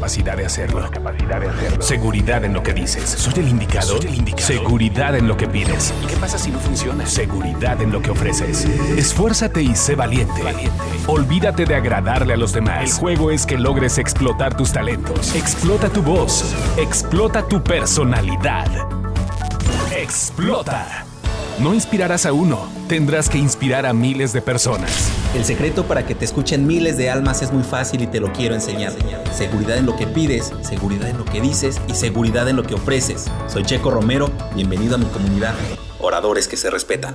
capacidad de hacerlo. Seguridad en lo que dices. ¿Soy el indicado? Seguridad en lo que pides. ¿Y qué pasa si no funciona? Seguridad en lo que ofreces. Esfuérzate y sé valiente. Olvídate de agradarle a los demás. El juego es que logres explotar tus talentos. Explota tu voz. Explota tu personalidad. Explota. No inspirarás a uno, tendrás que inspirar a miles de personas. El secreto para que te escuchen miles de almas es muy fácil y te lo quiero enseñar. Seguridad en lo que pides, seguridad en lo que dices y seguridad en lo que ofreces. Soy Checo Romero, bienvenido a mi comunidad. Oradores que se respetan.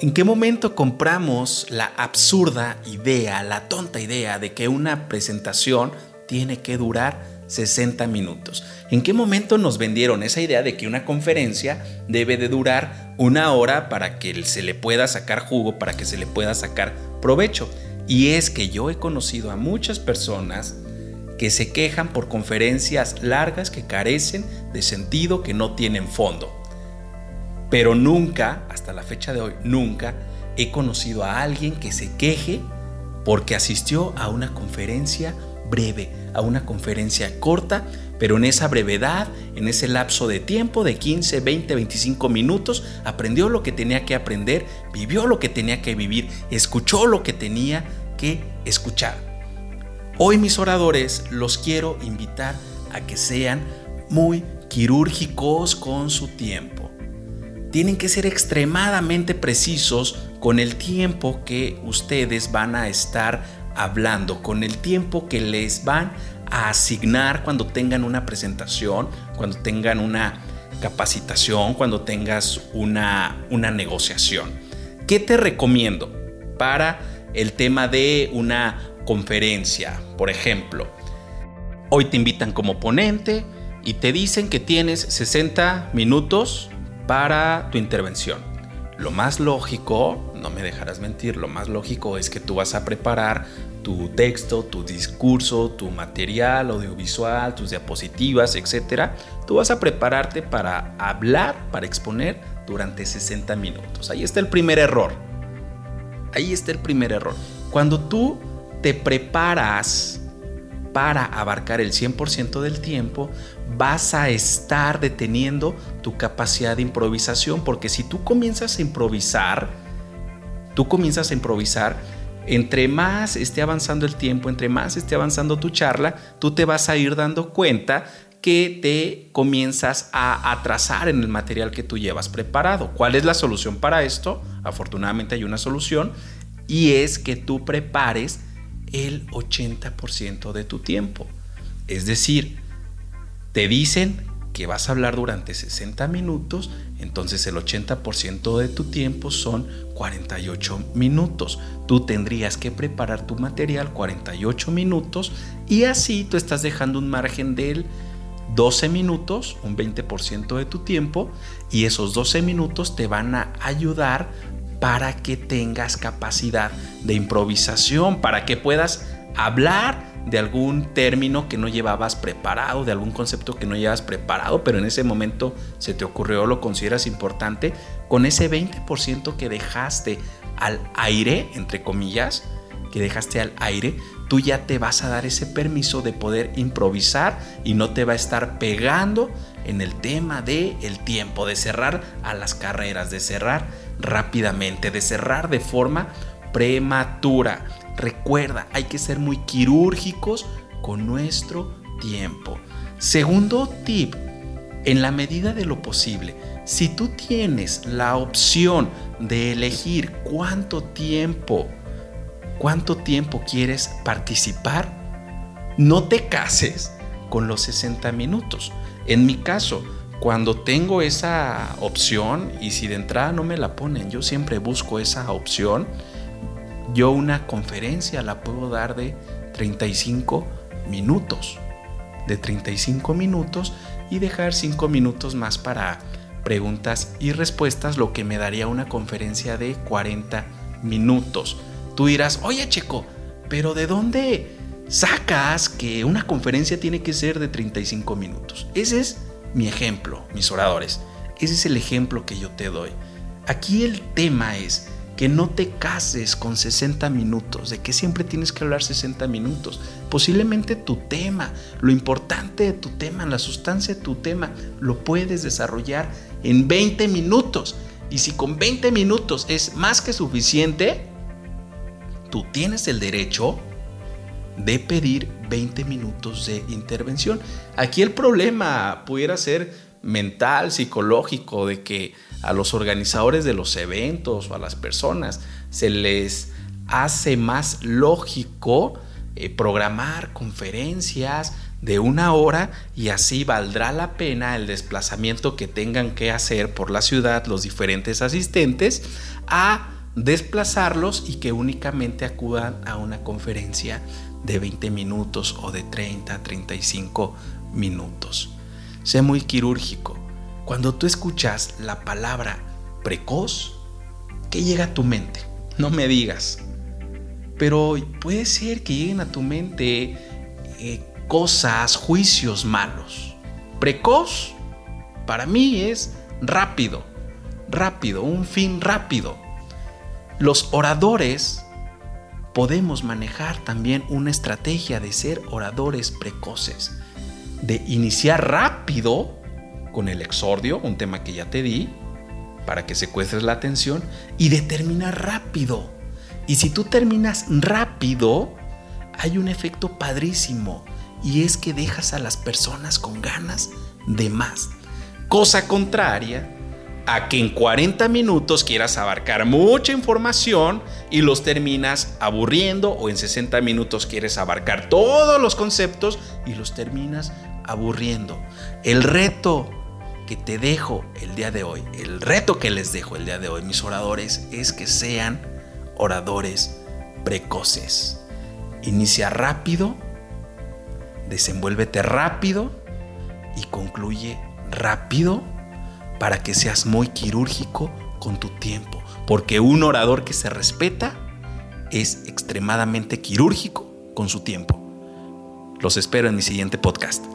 ¿En qué momento compramos la absurda idea, la tonta idea de que una presentación tiene que durar 60 minutos. ¿En qué momento nos vendieron esa idea de que una conferencia debe de durar una hora para que se le pueda sacar jugo, para que se le pueda sacar provecho? Y es que yo he conocido a muchas personas que se quejan por conferencias largas que carecen de sentido, que no tienen fondo. Pero nunca, hasta la fecha de hoy, nunca he conocido a alguien que se queje porque asistió a una conferencia breve, a una conferencia corta, pero en esa brevedad, en ese lapso de tiempo de 15, 20, 25 minutos, aprendió lo que tenía que aprender, vivió lo que tenía que vivir, escuchó lo que tenía que escuchar. Hoy mis oradores los quiero invitar a que sean muy quirúrgicos con su tiempo. Tienen que ser extremadamente precisos con el tiempo que ustedes van a estar hablando, con el tiempo que les van a asignar cuando tengan una presentación, cuando tengan una capacitación, cuando tengas una, una negociación. ¿Qué te recomiendo para el tema de una conferencia? Por ejemplo, hoy te invitan como ponente y te dicen que tienes 60 minutos para tu intervención. Lo más lógico, no me dejarás mentir, lo más lógico es que tú vas a preparar tu texto, tu discurso, tu material audiovisual, tus diapositivas, etc. Tú vas a prepararte para hablar, para exponer durante 60 minutos. Ahí está el primer error. Ahí está el primer error. Cuando tú te preparas para abarcar el 100% del tiempo, vas a estar deteniendo tu capacidad de improvisación, porque si tú comienzas a improvisar, tú comienzas a improvisar, entre más esté avanzando el tiempo, entre más esté avanzando tu charla, tú te vas a ir dando cuenta que te comienzas a atrasar en el material que tú llevas preparado. ¿Cuál es la solución para esto? Afortunadamente hay una solución y es que tú prepares el 80% de tu tiempo. Es decir, te dicen que vas a hablar durante 60 minutos, entonces el 80% de tu tiempo son 48 minutos. Tú tendrías que preparar tu material 48 minutos y así tú estás dejando un margen del 12 minutos, un 20% de tu tiempo, y esos 12 minutos te van a ayudar para que tengas capacidad de improvisación, para que puedas hablar de algún término que no llevabas preparado, de algún concepto que no llevas preparado, pero en ese momento se te ocurrió, lo consideras importante, con ese 20% que dejaste al aire, entre comillas, que dejaste al aire, tú ya te vas a dar ese permiso de poder improvisar y no te va a estar pegando en el tema de el tiempo, de cerrar a las carreras, de cerrar rápidamente, de cerrar de forma prematura. Recuerda, hay que ser muy quirúrgicos con nuestro tiempo. Segundo tip, en la medida de lo posible, si tú tienes la opción de elegir cuánto tiempo, cuánto tiempo quieres participar, no te cases con los 60 minutos. En mi caso, cuando tengo esa opción y si de entrada no me la ponen, yo siempre busco esa opción. Yo una conferencia la puedo dar de 35 minutos. De 35 minutos y dejar 5 minutos más para preguntas y respuestas, lo que me daría una conferencia de 40 minutos. Tú dirás, oye Checo, pero ¿de dónde sacas que una conferencia tiene que ser de 35 minutos? Ese es mi ejemplo, mis oradores. Ese es el ejemplo que yo te doy. Aquí el tema es que no te cases con 60 minutos, de que siempre tienes que hablar 60 minutos. Posiblemente tu tema, lo importante de tu tema, la sustancia de tu tema, lo puedes desarrollar en 20 minutos. Y si con 20 minutos es más que suficiente, tú tienes el derecho de pedir 20 minutos de intervención. Aquí el problema pudiera ser mental, psicológico, de que a los organizadores de los eventos o a las personas se les hace más lógico eh, programar conferencias de una hora y así valdrá la pena el desplazamiento que tengan que hacer por la ciudad los diferentes asistentes a desplazarlos y que únicamente acudan a una conferencia de 20 minutos o de 30, 35 minutos. Sé muy quirúrgico. Cuando tú escuchas la palabra precoz, ¿qué llega a tu mente? No me digas. Pero puede ser que lleguen a tu mente eh, cosas, juicios malos. Precoz, para mí es rápido, rápido, un fin rápido. Los oradores podemos manejar también una estrategia de ser oradores precoces, de iniciar rápido con el exordio, un tema que ya te di, para que secuestres la atención, y de terminar rápido. Y si tú terminas rápido, hay un efecto padrísimo, y es que dejas a las personas con ganas de más. Cosa contraria a que en 40 minutos quieras abarcar mucha información y los terminas aburriendo o en 60 minutos quieres abarcar todos los conceptos y los terminas aburriendo. El reto que te dejo el día de hoy, el reto que les dejo el día de hoy, mis oradores, es que sean oradores precoces. Inicia rápido, desenvuélvete rápido y concluye rápido para que seas muy quirúrgico con tu tiempo, porque un orador que se respeta es extremadamente quirúrgico con su tiempo. Los espero en mi siguiente podcast.